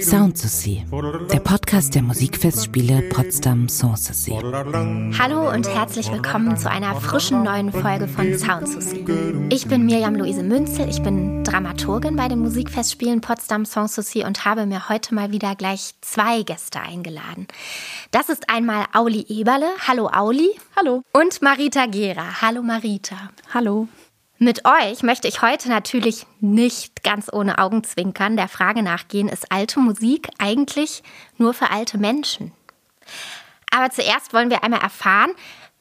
Sound See, der Podcast der Musikfestspiele Potsdam Sanssouci. Hallo und herzlich willkommen zu einer frischen neuen Folge von Sound See. Ich bin Mirjam Luise Münzel, ich bin Dramaturgin bei den Musikfestspielen Potsdam Sanssouci und habe mir heute mal wieder gleich zwei Gäste eingeladen. Das ist einmal Auli Eberle. Hallo Auli. Hallo. Und Marita Gera. Hallo Marita. Hallo. Mit euch möchte ich heute natürlich nicht ganz ohne Augenzwinkern der Frage nachgehen, ist alte Musik eigentlich nur für alte Menschen? Aber zuerst wollen wir einmal erfahren,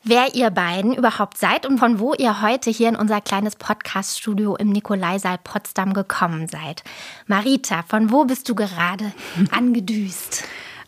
wer ihr beiden überhaupt seid und von wo ihr heute hier in unser kleines Podcaststudio im Nikolaisaal Potsdam gekommen seid. Marita, von wo bist du gerade angedüst?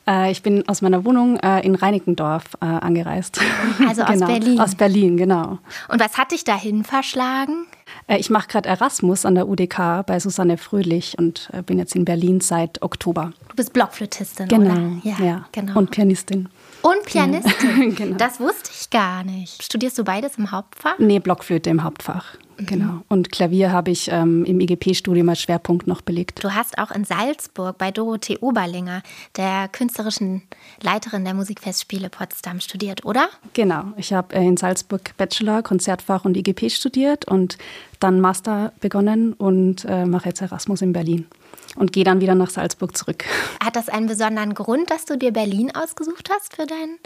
Äh, ich bin aus meiner Wohnung äh, in Reinickendorf äh, angereist. Also aus genau. Berlin. Aus Berlin, genau. Und was hat dich dahin verschlagen? Ich mache gerade Erasmus an der UDK bei Susanne Fröhlich und bin jetzt in Berlin seit Oktober. Du bist Blockflötistin, genau. oder? Ja, ja, genau. Und Pianistin. Und Pianistin? genau. Das wusste ich gar nicht. Studierst du beides im Hauptfach? Nee, Blockflöte im Hauptfach. Mhm. Genau. Und Klavier habe ich ähm, im IGP-Studium als Schwerpunkt noch belegt. Du hast auch in Salzburg bei Dorothee Oberlinger, der künstlerischen Leiterin der Musikfestspiele Potsdam, studiert, oder? Genau. Ich habe äh, in Salzburg Bachelor, Konzertfach und IGP studiert und dann Master begonnen und äh, mache jetzt Erasmus in Berlin und gehe dann wieder nach Salzburg zurück. Hat das einen besonderen Grund, dass du dir Berlin ausgesucht hast für dein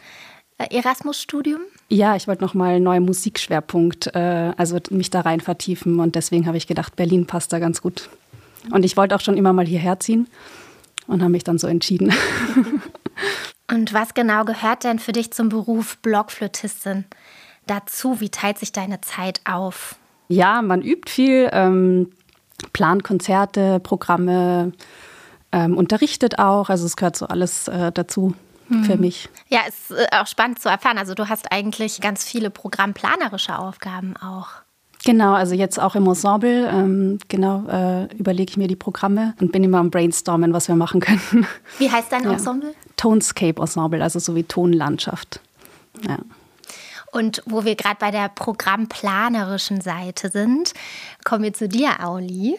äh, Erasmus-Studium? Ja, ich wollte nochmal einen neuen Musikschwerpunkt, äh, also mich da rein vertiefen und deswegen habe ich gedacht, Berlin passt da ganz gut. Und ich wollte auch schon immer mal hierher ziehen und habe mich dann so entschieden. und was genau gehört denn für dich zum Beruf Blockflötistin dazu? Wie teilt sich deine Zeit auf? Ja, man übt viel, ähm, plant Konzerte, Programme, ähm, unterrichtet auch. Also es gehört so alles äh, dazu für hm. mich. Ja, ist äh, auch spannend zu erfahren. Also du hast eigentlich ganz viele programmplanerische Aufgaben auch. Genau, also jetzt auch im Ensemble, ähm, genau, äh, überlege ich mir die Programme und bin immer am Brainstormen, was wir machen können. Wie heißt dein Ensemble? Ja. Tonescape Ensemble, also so wie Tonlandschaft. Ja. Und wo wir gerade bei der programmplanerischen Seite sind, kommen wir zu dir, Auli.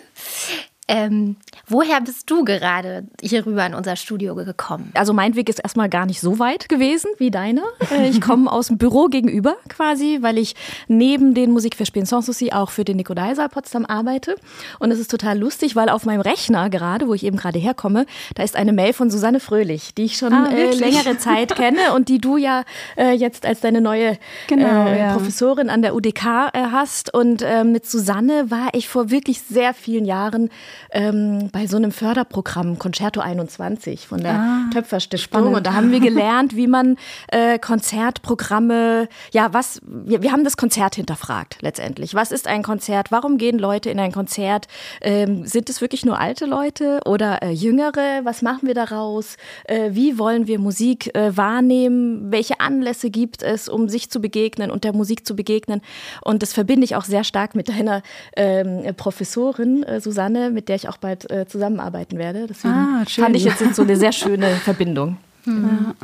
Ähm, woher bist du gerade hier rüber in unser Studio gekommen? Also mein Weg ist erstmal gar nicht so weit gewesen wie deine. Äh, ich komme aus dem Büro gegenüber quasi, weil ich neben den Musikverspielen Sanssouci auch für den Nikolaisaal Potsdam arbeite. Und es ist total lustig, weil auf meinem Rechner gerade, wo ich eben gerade herkomme, da ist eine Mail von Susanne Fröhlich, die ich schon ah, äh, längere Zeit kenne und die du ja äh, jetzt als deine neue genau, äh, ja. Professorin an der UDK äh, hast. Und äh, mit Susanne war ich vor wirklich sehr vielen Jahren ähm, bei so einem Förderprogramm Concerto 21 von der ah, Töpferstiftung. Spannend. Und da haben wir gelernt, wie man äh, Konzertprogramme, ja, was, wir, wir haben das Konzert hinterfragt letztendlich. Was ist ein Konzert? Warum gehen Leute in ein Konzert? Ähm, sind es wirklich nur alte Leute oder äh, jüngere? Was machen wir daraus? Äh, wie wollen wir Musik äh, wahrnehmen? Welche Anlässe gibt es, um sich zu begegnen und der Musik zu begegnen? Und das verbinde ich auch sehr stark mit deiner ähm, Professorin äh, Susanne, mit der ich auch bald äh, zusammenarbeiten werde. Deswegen ah, fand ich jetzt so eine sehr schöne Verbindung. Hm.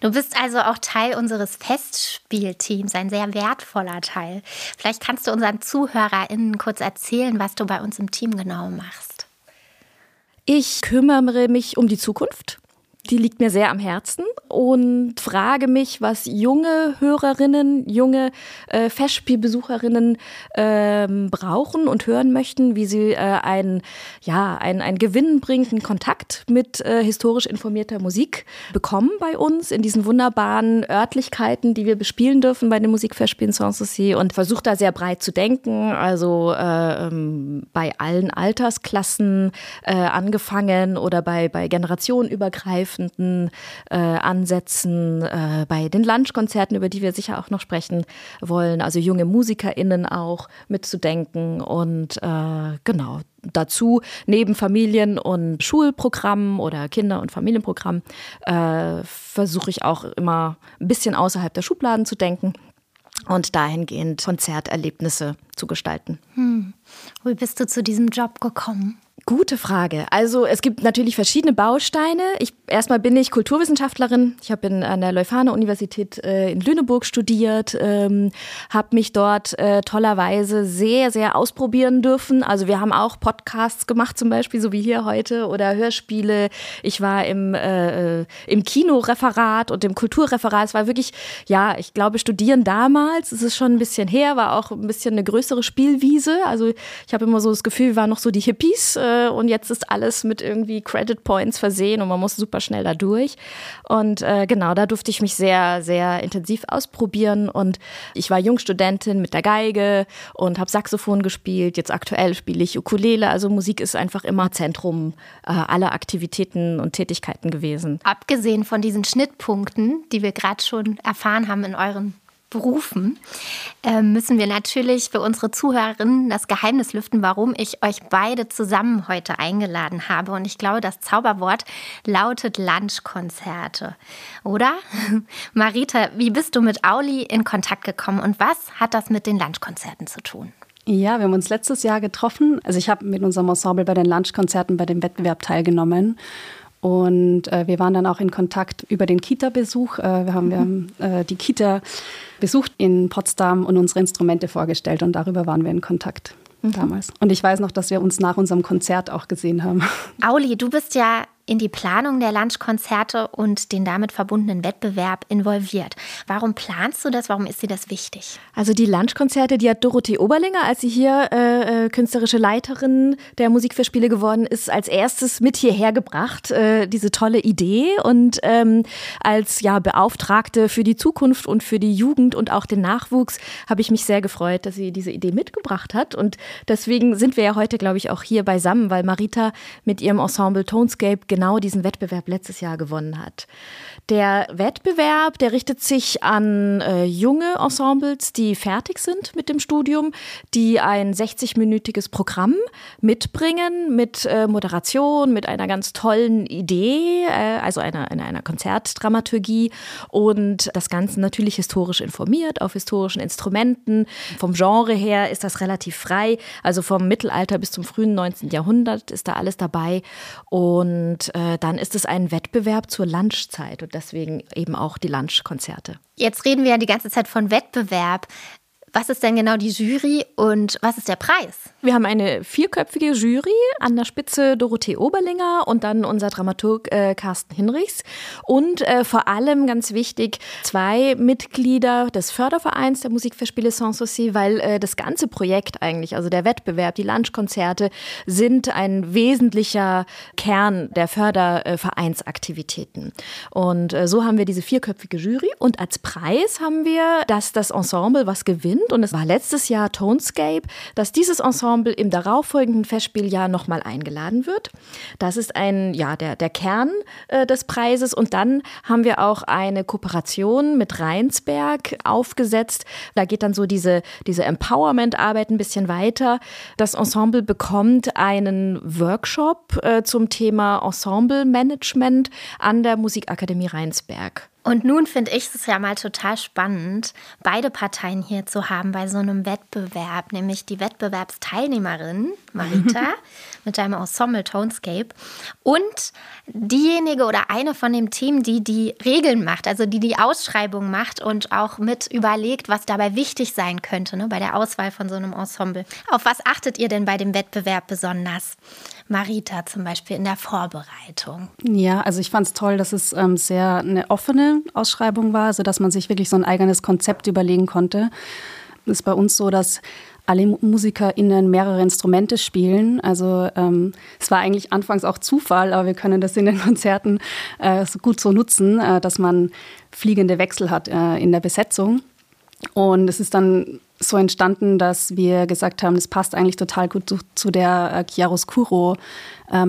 Du bist also auch Teil unseres Festspielteams, ein sehr wertvoller Teil. Vielleicht kannst du unseren ZuhörerInnen kurz erzählen, was du bei uns im Team genau machst. Ich kümmere mich um die Zukunft die liegt mir sehr am Herzen und frage mich, was junge Hörerinnen, junge äh, Festspielbesucherinnen ähm, brauchen und hören möchten, wie sie äh, einen, ja, einen, einen gewinnbringenden Kontakt mit äh, historisch informierter Musik bekommen bei uns in diesen wunderbaren Örtlichkeiten, die wir bespielen dürfen bei den Musikfestspielen Sanssouci und versuche da sehr breit zu denken, also äh, ähm, bei allen Altersklassen äh, angefangen oder bei, bei generationenübergreifend übergreifenden äh, Ansätzen äh, bei den Lunchkonzerten, über die wir sicher auch noch sprechen wollen, also junge MusikerInnen auch mitzudenken und äh, genau dazu neben Familien- und Schulprogrammen oder Kinder- und Familienprogrammen äh, versuche ich auch immer ein bisschen außerhalb der Schubladen zu denken und dahingehend Konzerterlebnisse zu gestalten. Hm. Wie bist du zu diesem Job gekommen? Gute Frage. Also es gibt natürlich verschiedene Bausteine. Ich, erstmal bin ich Kulturwissenschaftlerin. Ich habe an der Leuphana-Universität äh, in Lüneburg studiert, ähm, habe mich dort äh, tollerweise sehr, sehr ausprobieren dürfen. Also wir haben auch Podcasts gemacht, zum Beispiel, so wie hier heute, oder Hörspiele. Ich war im, äh, äh im Kinoreferat und im Kulturreferat. Es war wirklich, ja, ich glaube, studieren damals, es ist schon ein bisschen her, war auch ein bisschen eine größere Spielwiese. Also ich habe immer so das Gefühl, wir waren noch so die Hippies äh, und jetzt ist alles mit irgendwie Credit Points versehen und man muss super schnell da durch. Und äh, genau, da durfte ich mich sehr, sehr intensiv ausprobieren und ich war Jungstudentin mit der Geige und habe Saxophon gespielt. Jetzt aktuell spiele ich Ukulele. Also Musik ist einfach immer Zentrum äh, aller Aktivitäten und Tätigkeiten gewesen. Abgesehen von diesen Schnittpunkten, die wir gerade schon erfahren haben in euren Berufen, äh, müssen wir natürlich für unsere Zuhörerinnen das Geheimnis lüften, warum ich euch beide zusammen heute eingeladen habe. Und ich glaube, das Zauberwort lautet Lunchkonzerte. Oder? Marita, wie bist du mit Auli in Kontakt gekommen und was hat das mit den Lunchkonzerten zu tun? Ja, wir haben uns letztes Jahr getroffen. Also ich habe mit unserem Ensemble bei den Lunchkonzerten bei dem Wettbewerb teilgenommen. Und äh, wir waren dann auch in Kontakt über den Kita-Besuch. Äh, wir haben, mhm. wir haben äh, die Kita besucht in Potsdam und unsere Instrumente vorgestellt und darüber waren wir in Kontakt mhm. damals. Und ich weiß noch, dass wir uns nach unserem Konzert auch gesehen haben. Auli, du bist ja in die Planung der Lunchkonzerte und den damit verbundenen Wettbewerb involviert. Warum planst du das? Warum ist dir das wichtig? Also die Lunchkonzerte, die hat Dorothee Oberlinger, als sie hier äh, äh künstlerische Leiterin der Musikverspiele geworden ist, als erstes mit hierher gebracht, äh, diese tolle Idee. Und ähm, als ja Beauftragte für die Zukunft und für die Jugend und auch den Nachwuchs habe ich mich sehr gefreut, dass sie diese Idee mitgebracht hat. Und deswegen sind wir ja heute, glaube ich, auch hier beisammen, weil Marita mit ihrem Ensemble Tonescape genau diesen Wettbewerb letztes Jahr gewonnen hat. Der Wettbewerb, der richtet sich an äh, junge Ensembles, die fertig sind mit dem Studium, die ein 60-minütiges Programm mitbringen mit äh, Moderation, mit einer ganz tollen Idee, äh, also einer, einer, einer Konzertdramaturgie und das Ganze natürlich historisch informiert, auf historischen Instrumenten. Vom Genre her ist das relativ frei, also vom Mittelalter bis zum frühen 19. Jahrhundert ist da alles dabei und äh, dann ist es ein Wettbewerb zur Lunchzeit und deswegen eben auch die Lunchkonzerte. Jetzt reden wir ja die ganze Zeit von Wettbewerb. Was ist denn genau die Jury und was ist der Preis? Wir haben eine vierköpfige Jury, an der Spitze Dorothee Oberlinger und dann unser Dramaturg äh, Carsten Hinrichs und äh, vor allem ganz wichtig zwei Mitglieder des Fördervereins der Musikverspiele Sanssouci, weil äh, das ganze Projekt eigentlich, also der Wettbewerb, die Lunchkonzerte sind ein wesentlicher Kern der Fördervereinsaktivitäten. Und äh, so haben wir diese vierköpfige Jury und als Preis haben wir, dass das Ensemble was gewinnt sind. Und es war letztes Jahr Tonescape, dass dieses Ensemble im darauffolgenden Festspieljahr nochmal eingeladen wird. Das ist ein, ja, der, der Kern äh, des Preises. Und dann haben wir auch eine Kooperation mit Rheinsberg aufgesetzt. Da geht dann so diese, diese Empowerment-Arbeit ein bisschen weiter. Das Ensemble bekommt einen Workshop äh, zum Thema Ensemble-Management an der Musikakademie Rheinsberg. Und nun finde ich es ja mal total spannend, beide Parteien hier zu haben bei so einem Wettbewerb, nämlich die Wettbewerbsteilnehmerin Marita mit deinem Ensemble Tonescape und diejenige oder eine von den Team, die die Regeln macht, also die die Ausschreibung macht und auch mit überlegt, was dabei wichtig sein könnte ne, bei der Auswahl von so einem Ensemble. Auf was achtet ihr denn bei dem Wettbewerb besonders? Marita zum Beispiel in der Vorbereitung? Ja, also ich fand es toll, dass es ähm, sehr eine offene Ausschreibung war, sodass man sich wirklich so ein eigenes Konzept überlegen konnte. Es ist bei uns so, dass alle MusikerInnen mehrere Instrumente spielen. Also ähm, es war eigentlich anfangs auch Zufall, aber wir können das in den Konzerten äh, so gut so nutzen, äh, dass man fliegende Wechsel hat äh, in der Besetzung. Und es ist dann so entstanden, dass wir gesagt haben, das passt eigentlich total gut zu, zu der äh, Chiaroscuro äh,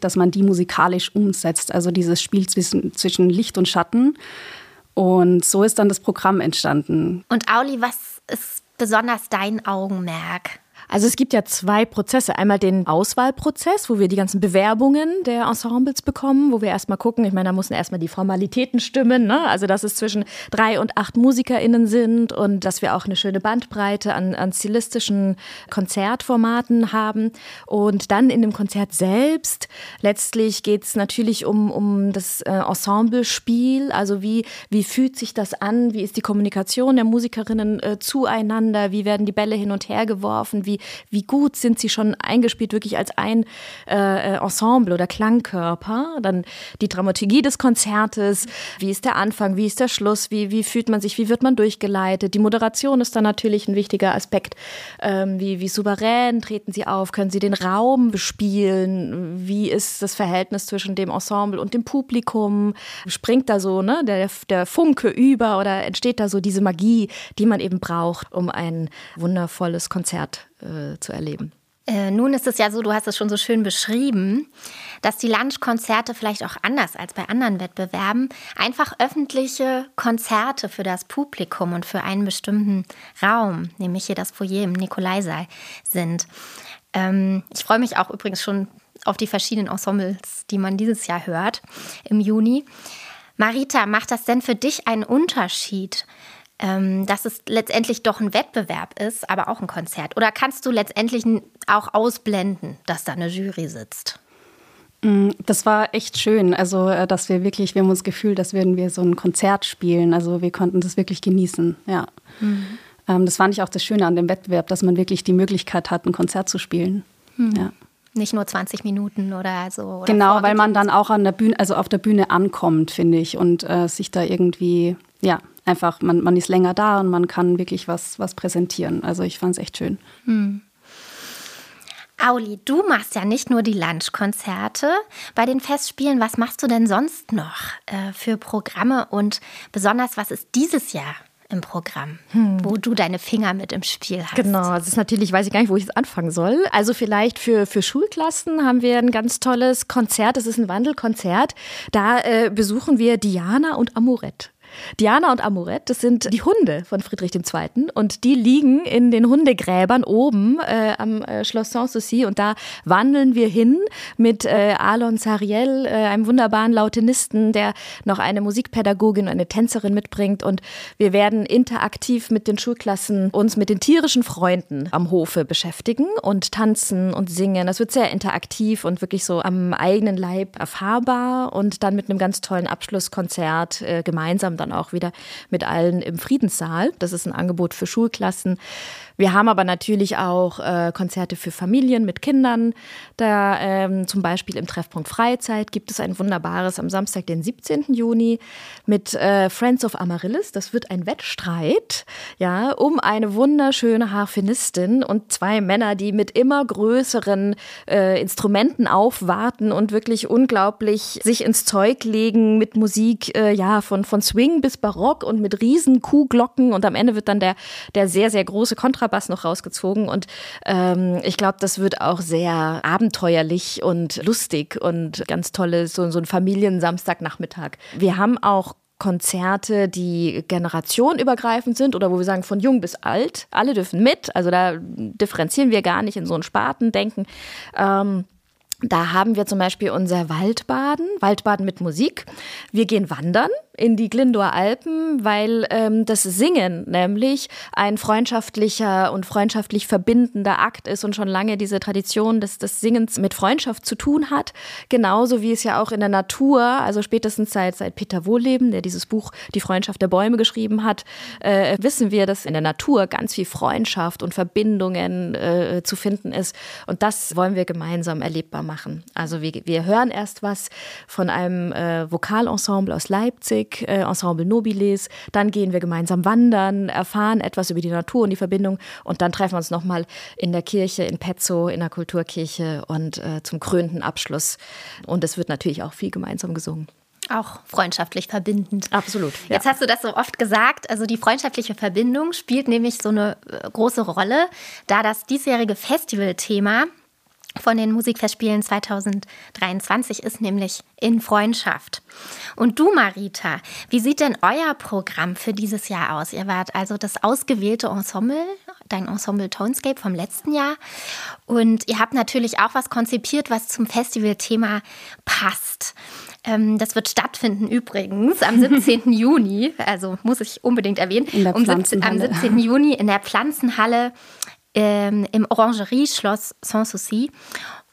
dass man die musikalisch umsetzt, also dieses Spiel zwischen, zwischen Licht und Schatten. Und so ist dann das Programm entstanden. Und Auli, was ist besonders dein Augenmerk? Also es gibt ja zwei Prozesse. Einmal den Auswahlprozess, wo wir die ganzen Bewerbungen der Ensembles bekommen, wo wir erstmal gucken, ich meine, da müssen erstmal die Formalitäten stimmen, ne? also dass es zwischen drei und acht MusikerInnen sind und dass wir auch eine schöne Bandbreite an, an stilistischen Konzertformaten haben. Und dann in dem Konzert selbst, letztlich geht es natürlich um, um das äh, Ensemblespiel, also wie, wie fühlt sich das an, wie ist die Kommunikation der Musikerinnen äh, zueinander, wie werden die Bälle hin und her geworfen, wie wie, wie gut sind sie schon eingespielt, wirklich als ein äh, Ensemble oder Klangkörper. Dann die Dramaturgie des Konzertes, wie ist der Anfang, wie ist der Schluss, wie, wie fühlt man sich, wie wird man durchgeleitet. Die Moderation ist dann natürlich ein wichtiger Aspekt. Ähm, wie, wie souverän treten sie auf, können sie den Raum bespielen, wie ist das Verhältnis zwischen dem Ensemble und dem Publikum, springt da so ne, der, der Funke über oder entsteht da so diese Magie, die man eben braucht, um ein wundervolles Konzert äh, zu erleben. Äh, nun ist es ja so, du hast es schon so schön beschrieben, dass die Lunchkonzerte vielleicht auch anders als bei anderen Wettbewerben einfach öffentliche Konzerte für das Publikum und für einen bestimmten Raum, nämlich hier das Foyer im Nikolaisaal, sind. Ähm, ich freue mich auch übrigens schon auf die verschiedenen Ensembles, die man dieses Jahr hört im Juni. Marita, macht das denn für dich einen Unterschied, ähm, dass es letztendlich doch ein Wettbewerb ist, aber auch ein Konzert? Oder kannst du letztendlich auch ausblenden, dass da eine Jury sitzt? Mm, das war echt schön. Also, äh, dass wir wirklich, wir haben uns das Gefühl, dass würden wir so ein Konzert spielen. Also, wir konnten das wirklich genießen. Ja. Mhm. Das fand ich auch das Schöne an dem Wettbewerb, dass man wirklich die Möglichkeit hat, ein Konzert zu spielen. Mhm. Ja. Nicht nur 20 Minuten oder so. Oder genau, weil man dann auch an der Bühne, also auf der Bühne ankommt, finde ich, und äh, sich da irgendwie, ja, einfach, man, man ist länger da und man kann wirklich was, was präsentieren. Also ich fand es echt schön. Hm. Auli, du machst ja nicht nur die Lunchkonzerte bei den Festspielen. Was machst du denn sonst noch äh, für Programme und besonders was ist dieses Jahr im Programm, hm. wo du deine Finger mit im Spiel hast. Genau, das ist natürlich, weiß ich gar nicht, wo ich jetzt anfangen soll. Also vielleicht für, für Schulklassen haben wir ein ganz tolles Konzert. Das ist ein Wandelkonzert. Da äh, besuchen wir Diana und Amorett. Diana und Amoret, das sind die Hunde von Friedrich II. Und die liegen in den Hundegräbern oben äh, am äh, Schloss Sanssouci. Und da wandeln wir hin mit äh, Alon Sariel, äh, einem wunderbaren Lautenisten, der noch eine Musikpädagogin, eine Tänzerin mitbringt. Und wir werden interaktiv mit den Schulklassen uns mit den tierischen Freunden am Hofe beschäftigen und tanzen und singen. Das wird sehr interaktiv und wirklich so am eigenen Leib erfahrbar und dann mit einem ganz tollen Abschlusskonzert äh, gemeinsam dann auch wieder mit allen im Friedenssaal. Das ist ein Angebot für Schulklassen. Wir haben aber natürlich auch äh, Konzerte für Familien mit Kindern. Da ähm, zum Beispiel im Treffpunkt Freizeit gibt es ein wunderbares am Samstag, den 17. Juni mit äh, Friends of Amaryllis. Das wird ein Wettstreit, ja, um eine wunderschöne Harfenistin und zwei Männer, die mit immer größeren äh, Instrumenten aufwarten und wirklich unglaublich sich ins Zeug legen mit Musik, äh, ja, von, von Swing bis Barock und mit riesen Kuhglocken und am Ende wird dann der, der sehr, sehr große Kontra Kontrabass noch rausgezogen und ähm, ich glaube, das wird auch sehr abenteuerlich und lustig und ganz tolle, so, so ein Familiensamstagnachmittag. Wir haben auch Konzerte, die generationenübergreifend sind oder wo wir sagen von jung bis alt, alle dürfen mit. Also da differenzieren wir gar nicht in so ein Spartendenken. Ähm, da haben wir zum Beispiel unser Waldbaden, Waldbaden mit Musik. Wir gehen wandern in die Glindower Alpen, weil ähm, das Singen nämlich ein freundschaftlicher und freundschaftlich verbindender Akt ist und schon lange diese Tradition des, des Singens mit Freundschaft zu tun hat. Genauso wie es ja auch in der Natur, also spätestens seit, seit Peter Wohlleben, der dieses Buch Die Freundschaft der Bäume geschrieben hat, äh, wissen wir, dass in der Natur ganz viel Freundschaft und Verbindungen äh, zu finden ist. Und das wollen wir gemeinsam erlebbar machen. Also wir, wir hören erst was von einem äh, Vokalensemble aus Leipzig Musik, äh, Ensemble Nobiles. Dann gehen wir gemeinsam wandern, erfahren etwas über die Natur und die Verbindung und dann treffen wir uns nochmal in der Kirche in Pezzo, in der Kulturkirche und äh, zum krönenden Abschluss. Und es wird natürlich auch viel gemeinsam gesungen. Auch freundschaftlich verbindend. Absolut. Ja. Jetzt hast du das so oft gesagt. Also die freundschaftliche Verbindung spielt nämlich so eine äh, große Rolle, da das diesjährige Festivalthema von den Musikfestspielen 2023 ist nämlich in Freundschaft. Und du, Marita, wie sieht denn euer Programm für dieses Jahr aus? Ihr wart also das ausgewählte Ensemble dein Ensemble Tonescape vom letzten Jahr. Und ihr habt natürlich auch was konzipiert, was zum Festivalthema passt. Ähm, das wird stattfinden übrigens am 17. Juni, also muss ich unbedingt erwähnen, um 17, am 17. Juni in der Pflanzenhalle ähm, im Orangerie-Schloss Sanssouci.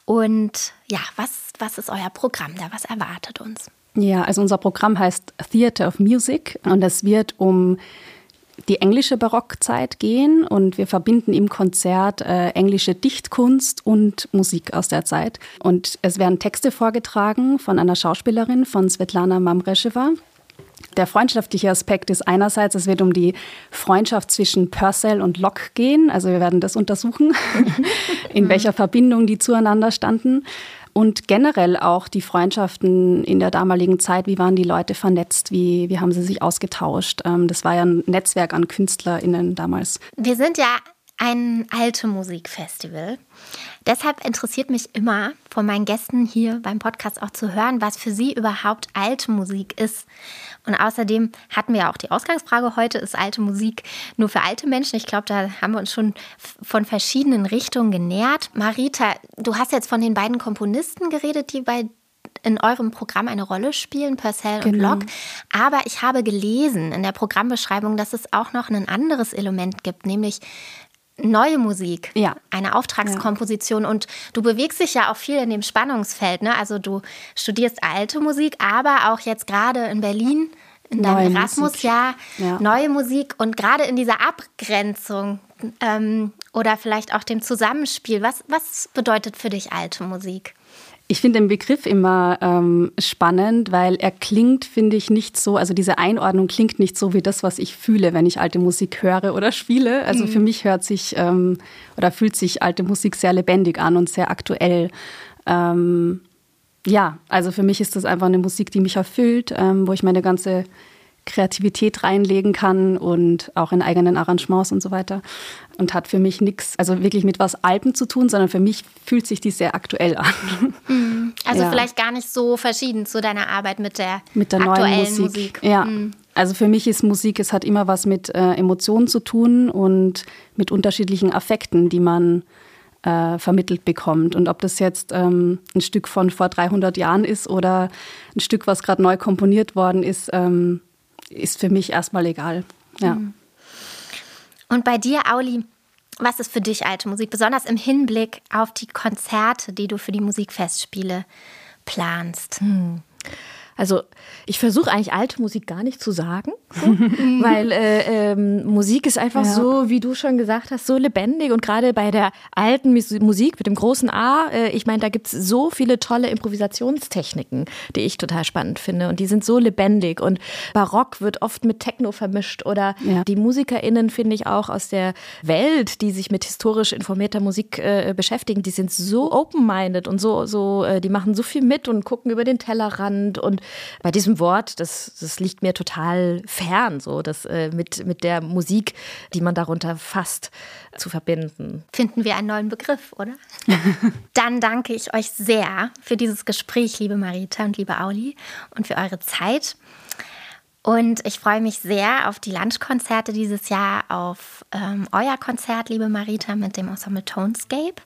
Und ja, was, was ist euer Programm da? Was erwartet uns? Ja, also unser Programm heißt Theater of Music und es wird um die englische Barockzeit gehen und wir verbinden im Konzert äh, englische Dichtkunst und Musik aus der Zeit. Und es werden Texte vorgetragen von einer Schauspielerin, von Svetlana Mamresheva. Der freundschaftliche Aspekt ist einerseits, es wird um die Freundschaft zwischen Purcell und Locke gehen. Also wir werden das untersuchen, in welcher Verbindung die zueinander standen. Und generell auch die Freundschaften in der damaligen Zeit, wie waren die Leute vernetzt, wie, wie haben sie sich ausgetauscht. Ähm, das war ja ein Netzwerk an KünstlerInnen damals. Wir sind ja ein alte Musikfestival. Deshalb interessiert mich immer von meinen Gästen hier beim Podcast auch zu hören, was für sie überhaupt alte Musik ist. Und außerdem hatten wir ja auch die Ausgangsfrage heute, ist alte Musik nur für alte Menschen? Ich glaube, da haben wir uns schon von verschiedenen Richtungen genährt. Marita, du hast jetzt von den beiden Komponisten geredet, die bei in eurem Programm eine Rolle spielen, Purcell genau. und Locke. Aber ich habe gelesen in der Programmbeschreibung, dass es auch noch ein anderes Element gibt, nämlich neue Musik, ja. eine Auftragskomposition ja. und du bewegst dich ja auch viel in dem Spannungsfeld. Ne? Also du studierst alte Musik, aber auch jetzt gerade in Berlin in deinem Erasmus-Jahr ja. neue Musik und gerade in dieser Abgrenzung ähm, oder vielleicht auch dem Zusammenspiel. Was, was bedeutet für dich alte Musik? Ich finde den Begriff immer ähm, spannend, weil er klingt, finde ich, nicht so, also diese Einordnung klingt nicht so wie das, was ich fühle, wenn ich alte Musik höre oder spiele. Also mhm. für mich hört sich ähm, oder fühlt sich alte Musik sehr lebendig an und sehr aktuell. Ähm, ja, also für mich ist das einfach eine Musik, die mich erfüllt, ähm, wo ich meine ganze Kreativität reinlegen kann und auch in eigenen Arrangements und so weiter. Und hat für mich nichts, also wirklich mit was Alpen zu tun, sondern für mich fühlt sich die sehr aktuell an. Mhm. Also ja. vielleicht gar nicht so verschieden zu deiner Arbeit mit der, mit der aktuellen neuen Musik. Musik. Ja. Mhm. Also für mich ist Musik, es hat immer was mit äh, Emotionen zu tun und mit unterschiedlichen Affekten, die man äh, vermittelt bekommt. Und ob das jetzt ähm, ein Stück von vor 300 Jahren ist oder ein Stück, was gerade neu komponiert worden ist, ähm, ist für mich erstmal egal. Ja. Mhm. Und bei dir, Auli, was ist für dich alte Musik, besonders im Hinblick auf die Konzerte, die du für die Musikfestspiele planst? Hm. Also ich versuche eigentlich alte Musik gar nicht zu sagen, so, weil äh, ähm, Musik ist einfach ja. so, wie du schon gesagt hast, so lebendig. Und gerade bei der alten Musik mit dem großen A, äh, ich meine, da gibt es so viele tolle Improvisationstechniken, die ich total spannend finde. Und die sind so lebendig. Und Barock wird oft mit Techno vermischt. Oder ja. die MusikerInnen finde ich auch aus der Welt, die sich mit historisch informierter Musik äh, beschäftigen, die sind so open-minded und so, so, äh, die machen so viel mit und gucken über den Tellerrand. Und bei diesem Wort, das, das liegt mir total fern, so das äh, mit, mit der Musik, die man darunter fasst, zu verbinden. Finden wir einen neuen Begriff, oder? Dann danke ich euch sehr für dieses Gespräch, liebe Marita und liebe Auli, und für eure Zeit. Und ich freue mich sehr auf die Lunchkonzerte dieses Jahr, auf ähm, euer Konzert, liebe Marita, mit dem Ensemble Tonescape.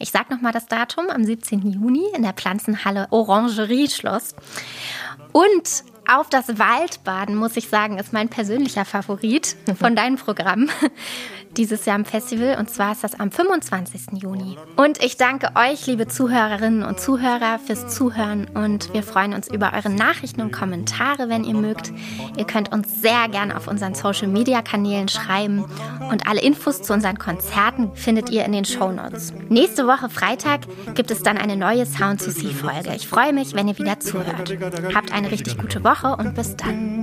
Ich sage nochmal das Datum, am 17. Juni in der Pflanzenhalle Orangerie Schloss. Und auf das Waldbaden, muss ich sagen, ist mein persönlicher Favorit von deinem Programm dieses Jahr im Festival. Und zwar ist das am 25. Juni. Und ich danke euch, liebe Zuhörerinnen und Zuhörer, fürs Zuhören. Und wir freuen uns über eure Nachrichten und Kommentare, wenn ihr mögt. Ihr könnt uns sehr gerne auf unseren Social Media Kanälen schreiben. Und alle Infos zu unseren Konzerten findet ihr in den Show Notes. Nächste Woche Freitag gibt es dann eine neue Sound to See Folge. Ich freue mich, wenn ihr wieder zuhört. Habt eine richtig gute Woche und bis dann.